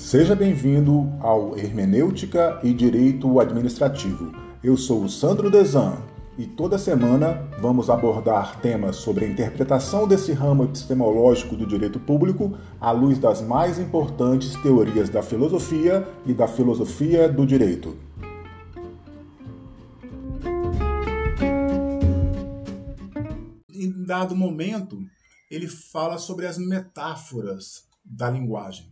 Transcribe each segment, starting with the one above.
Seja bem-vindo ao Hermenêutica e Direito Administrativo. Eu sou o Sandro Desan e toda semana vamos abordar temas sobre a interpretação desse ramo epistemológico do direito público à luz das mais importantes teorias da filosofia e da filosofia do direito. Em dado momento, ele fala sobre as metáforas da linguagem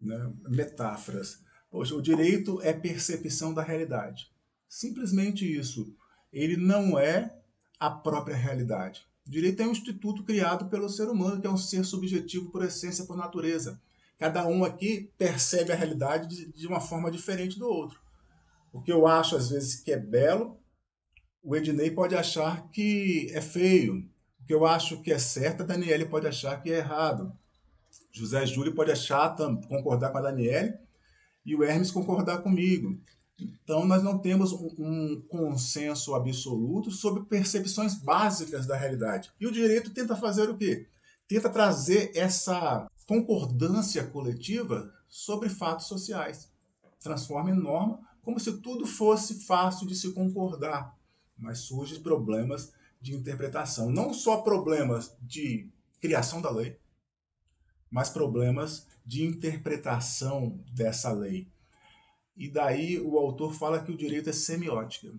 né, metáforas. Poxa, o direito é percepção da realidade. Simplesmente isso. Ele não é a própria realidade. O direito é um instituto criado pelo ser humano, que é um ser subjetivo por essência, por natureza. Cada um aqui percebe a realidade de, de uma forma diferente do outro. O que eu acho, às vezes, que é belo, o Ednei pode achar que é feio. O que eu acho que é certo, a Daniele pode achar que é errado. José Júlio pode achar, concordar com a Daniele e o Hermes concordar comigo. Então, nós não temos um, um, consenso absoluto sobre percepções básicas da realidade. E o direito tenta fazer o quê? Tenta trazer essa concordância coletiva sobre fatos sociais. Transforma em norma como se tudo fosse fácil de se concordar. Mas surgem problemas de interpretação. Não só problemas de criação da lei, mas problemas de interpretação dessa lei. E daí o autor fala que o direito é semiótica.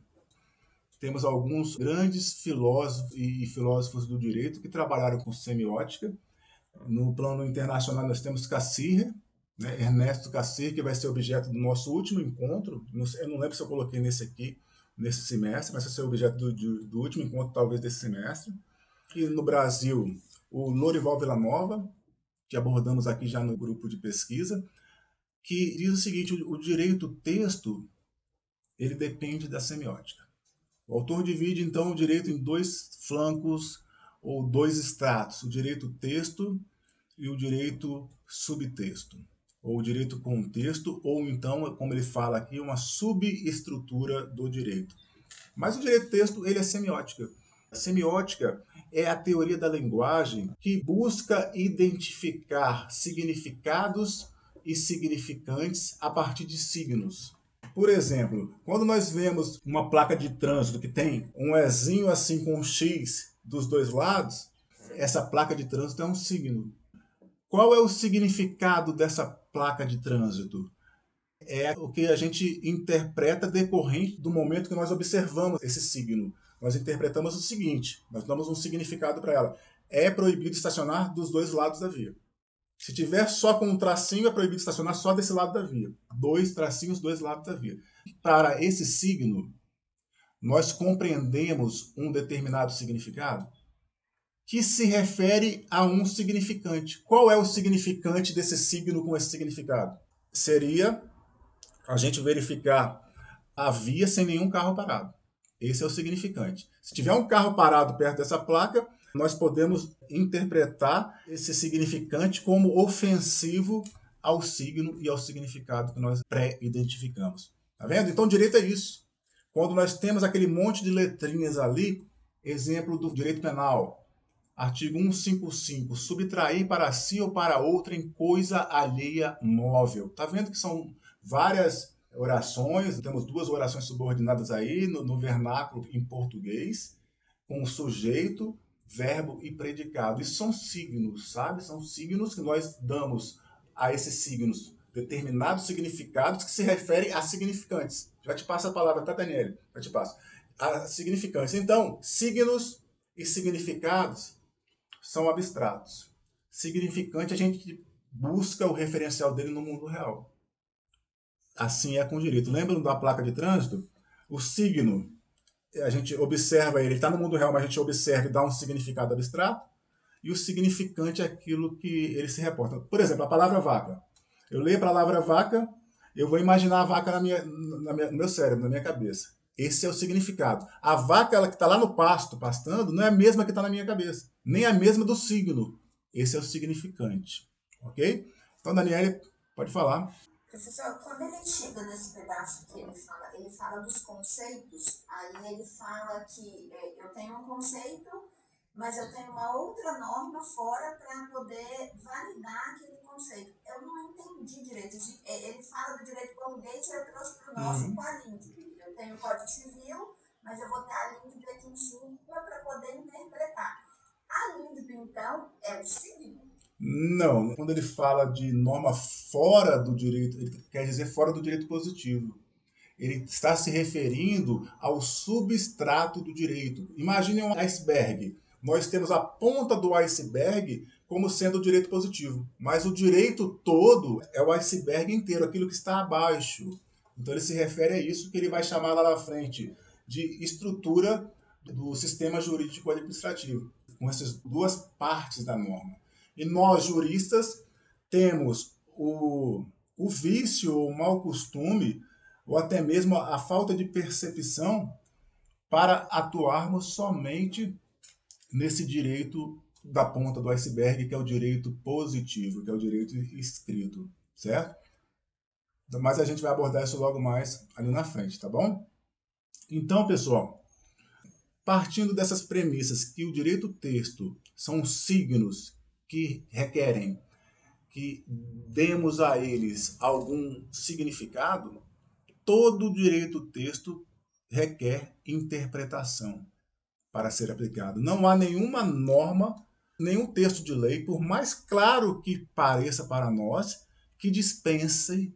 Temos alguns grandes filósofos e filósofos do direito que trabalharam com semiótica. No plano internacional nós temos Cassir, né, Ernesto Cassir, que vai ser objeto do nosso último encontro. Eu não lembro se eu coloquei nesse aqui, nesse semestre, mas vai ser objeto do, do, do último encontro, talvez, desse semestre. E no Brasil, o Lorival Villanova, que abordamos aqui já no grupo de pesquisa, que diz o seguinte: o direito texto ele depende da semiótica. O autor divide então o direito em dois flancos ou dois estratos: o direito texto e o direito subtexto, ou o direito contexto, ou então, como ele fala aqui, uma subestrutura do direito. Mas o direito texto ele é semiótica. Semiótica é a teoria da linguagem que busca identificar significados e significantes a partir de signos. Por exemplo, quando nós vemos uma placa de trânsito que tem um Ezinho assim com um X dos dois lados, essa placa de trânsito é um signo. Qual é o significado dessa placa de trânsito? É o que a gente interpreta decorrente do momento que nós observamos esse signo nós interpretamos o seguinte: nós damos um significado para ela. É proibido estacionar dos dois lados da via. Se tiver só com um tracinho, é proibido estacionar só desse lado da via. Dois tracinhos, dois lados da via. Para esse signo, nós compreendemos um determinado significado que se refere a um significante. Qual é o significante desse signo com esse significado? Seria a gente verificar a via sem nenhum carro parado. Esse é o significante. Se tiver um carro parado perto dessa placa, nós podemos interpretar esse significante como ofensivo ao signo e ao significado que nós pré-identificamos. Tá vendo? Então, direito é isso. Quando nós temos aquele monte de letrinhas ali, exemplo do direito penal, artigo 155, subtrair para si ou para outra em coisa alheia móvel. Tá vendo que são várias orações, temos duas orações subordinadas aí no, no vernáculo em português, com sujeito, verbo e predicado. Isso são signos, sabe? São signos que nós damos a esses signos determinados significados que se referem a significantes. Já te passo a palavra, tá, Daniele? Já te passo. A significantes. Então, signos e significados são abstratos. Significante, a gente busca o referencial dele no mundo real. Assim é com direito. Lembram da placa de trânsito? O signo, a gente observa ele, ele está no mundo real, mas a gente observa e dá um significado abstrato. E o significante é aquilo que ele se reporta. Por exemplo, a palavra vaca. Eu leio a palavra vaca, eu vou imaginar a vaca na minha, na minha, no meu cérebro, na minha cabeça. Esse é o significado. A vaca ela que está lá no pasto, pastando, não é a mesma que está na minha cabeça. Nem a mesma do signo. Esse é o significante. Ok? Então, Daniele, pode falar. Professor, quando ele chega nesse pedaço que ele fala, ele fala dos conceitos, aí ele fala que é, eu tenho um conceito, mas eu tenho uma outra norma fora para poder validar aquele conceito. Eu não entendi direito. ele fala do direito português e eu trouxe para o nosso uhum. com a. Eu tenho o Código Civil, mas eu vou ter a aqui em cima para poder interpretar. A LINDB, então, é o seguinte. Não, quando ele fala de norma fora do direito, ele quer dizer fora do direito positivo. Ele está se referindo ao substrato do direito. Imagine um iceberg. Nós temos a ponta do iceberg como sendo o direito positivo, mas o direito todo é o iceberg inteiro, aquilo que está abaixo. Então ele se refere a isso que ele vai chamar lá na frente de estrutura do sistema jurídico administrativo, com essas duas partes da norma. E nós, juristas, temos o, o vício o mau costume ou até mesmo a falta de percepção para atuarmos somente nesse direito da ponta do iceberg, que é o direito positivo, que é o direito escrito, certo? Mas a gente vai abordar isso logo mais ali na frente, tá bom? Então, pessoal, partindo dessas premissas que o direito texto são signos que requerem que demos a eles algum significado, todo direito texto requer interpretação para ser aplicado. Não há nenhuma norma, nenhum texto de lei, por mais claro que pareça para nós, que dispense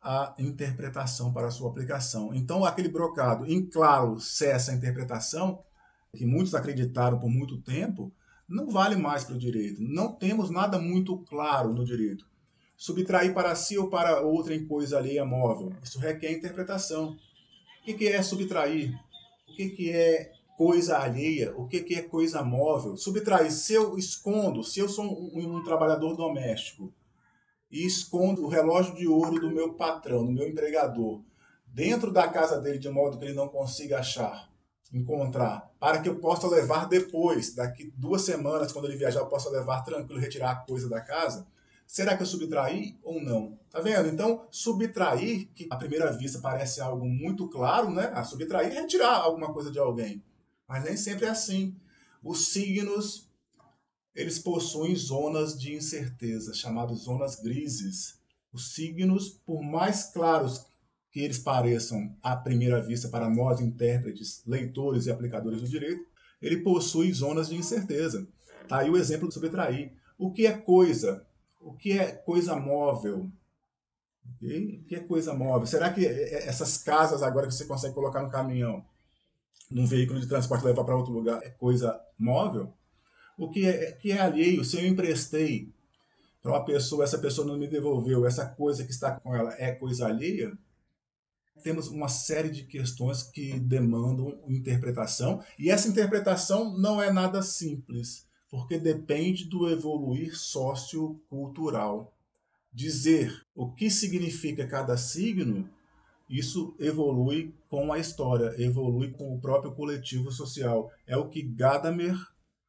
a interpretação para sua aplicação. Então, aquele brocado em claro cessa a interpretação, que muitos acreditaram por muito tempo, não vale mais para o direito. Não temos nada muito claro no direito subtrair para si ou para outra em coisa alheia móvel. Isso requer interpretação. O que é subtrair? O que é coisa alheia? O que é coisa móvel? Subtrair, se eu escondo, se eu sou um, um trabalhador doméstico e escondo o relógio de ouro do meu patrão, do meu empregador, dentro da casa dele de modo que ele não consiga achar, encontrar, para que eu possa levar depois, daqui duas semanas, quando ele viajar, eu possa levar tranquilo, retirar a coisa da casa, Será que eu subtraí ou não? Tá vendo? Então, subtrair, que à primeira vista parece algo muito claro, né? A subtrair é retirar alguma coisa de alguém. Mas nem sempre é assim. Os signos, eles possuem zonas de incerteza, chamadas zonas grises. Os signos, por mais claros que eles pareçam à primeira vista para nós intérpretes, leitores e aplicadores do direito, ele possui zonas de incerteza. Tá aí o exemplo do subtrair. O que é coisa? o que é coisa móvel? Okay? O que é coisa móvel? Será que essas casas agora que você consegue colocar no caminhão, num veículo de transporte levar para outro lugar, é coisa móvel? O que é, que é alheio? Se eu emprestei para uma pessoa, essa pessoa não me devolveu, essa coisa que está com ela é coisa alheia? Temos uma série de questões que demandam interpretação, e essa interpretação não é nada simples porque depende do evoluir sociocultural. Dizer o que significa cada signo, isso evolui com a história, evolui com o próprio coletivo social. É o que Gadamer,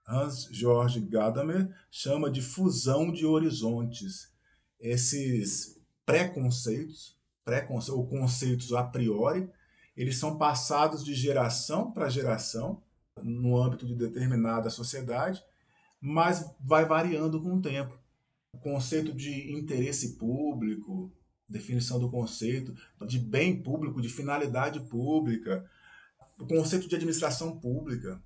Hans Georg Gadamer, chama de fusão de horizontes. Esses preconceitos, preconce ou conceitos a priori, eles são passados de geração para geração no âmbito de determinada sociedade mas vai variando com o tempo. O conceito de interesse público, definição do conceito de bem público, de finalidade pública, o conceito de administração pública,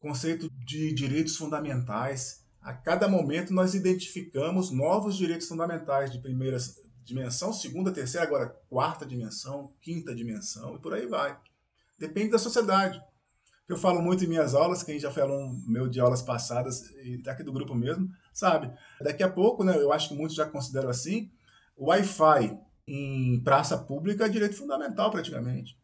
conceito de direitos fundamentais. A cada momento nós identificamos novos direitos fundamentais de primeira dimensão, segunda, terceira, agora quarta dimensão, quinta dimensão e por aí vai. Depende da sociedade eu falo muito em minhas aulas, quem já falou meu de aulas passadas e daqui do grupo mesmo, sabe? Daqui a pouco, né, eu acho que muitos já consideram assim, o Wi-Fi em praça pública é direito fundamental praticamente.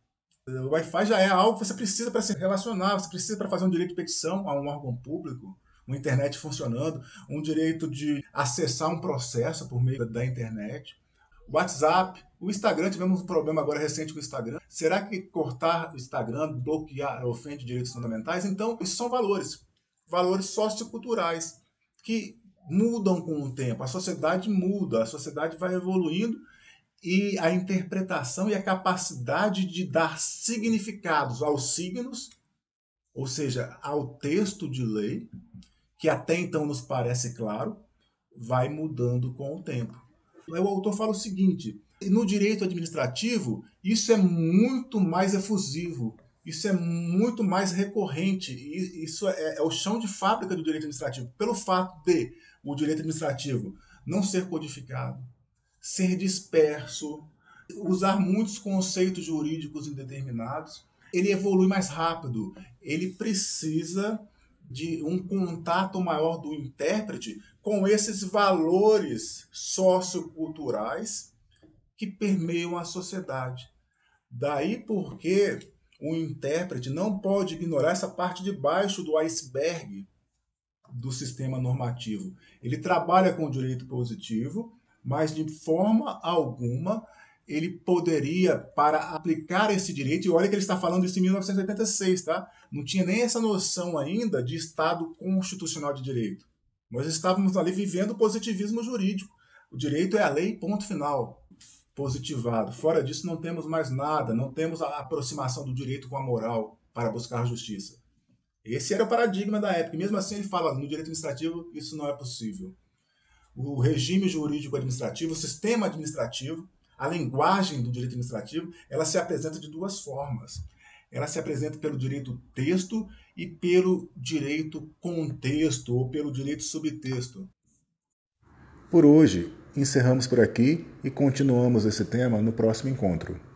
O Wi-Fi já é algo que você precisa para se relacionar, você precisa para fazer um direito de petição a um órgão público, uma internet funcionando, um direito de acessar um processo por meio da internet. WhatsApp, o Instagram, tivemos um problema agora recente com o Instagram. Será que cortar o Instagram, bloquear, ofende direitos fundamentais? Então, isso são valores, valores socioculturais que mudam com o tempo. A sociedade muda, a sociedade vai evoluindo e a interpretação e a capacidade de dar significados aos signos, ou seja, ao texto de lei, que até então nos parece claro, vai mudando com o tempo. O autor fala o seguinte: no direito administrativo, isso é muito mais efusivo, isso é muito mais recorrente, isso é, é o chão de fábrica do direito administrativo, pelo fato de o direito administrativo não ser codificado, ser disperso, usar muitos conceitos jurídicos indeterminados, ele evolui mais rápido, ele precisa de um contato maior do intérprete com esses valores socioculturais que permeiam a sociedade. Daí porque o intérprete não pode ignorar essa parte de baixo do iceberg do sistema normativo. Ele trabalha com o direito positivo, mas de forma alguma ele poderia, para aplicar esse direito, e olha que ele está falando isso em 1986, tá? Não tinha nem essa noção ainda de Estado constitucional de direito. Nós estávamos ali vivendo o positivismo jurídico. O direito é a lei, ponto final. Positivado. Fora disso, não temos mais nada, não temos a aproximação do direito com a moral para buscar justiça. Esse era o paradigma da época. Mesmo assim, ele fala: no direito administrativo, isso não é possível. O regime jurídico administrativo, o sistema administrativo, a linguagem do direito administrativo, ela se apresenta de duas formas. Ela se apresenta pelo direito texto e pelo direito contexto ou pelo direito subtexto. Por hoje, encerramos por aqui e continuamos esse tema no próximo encontro.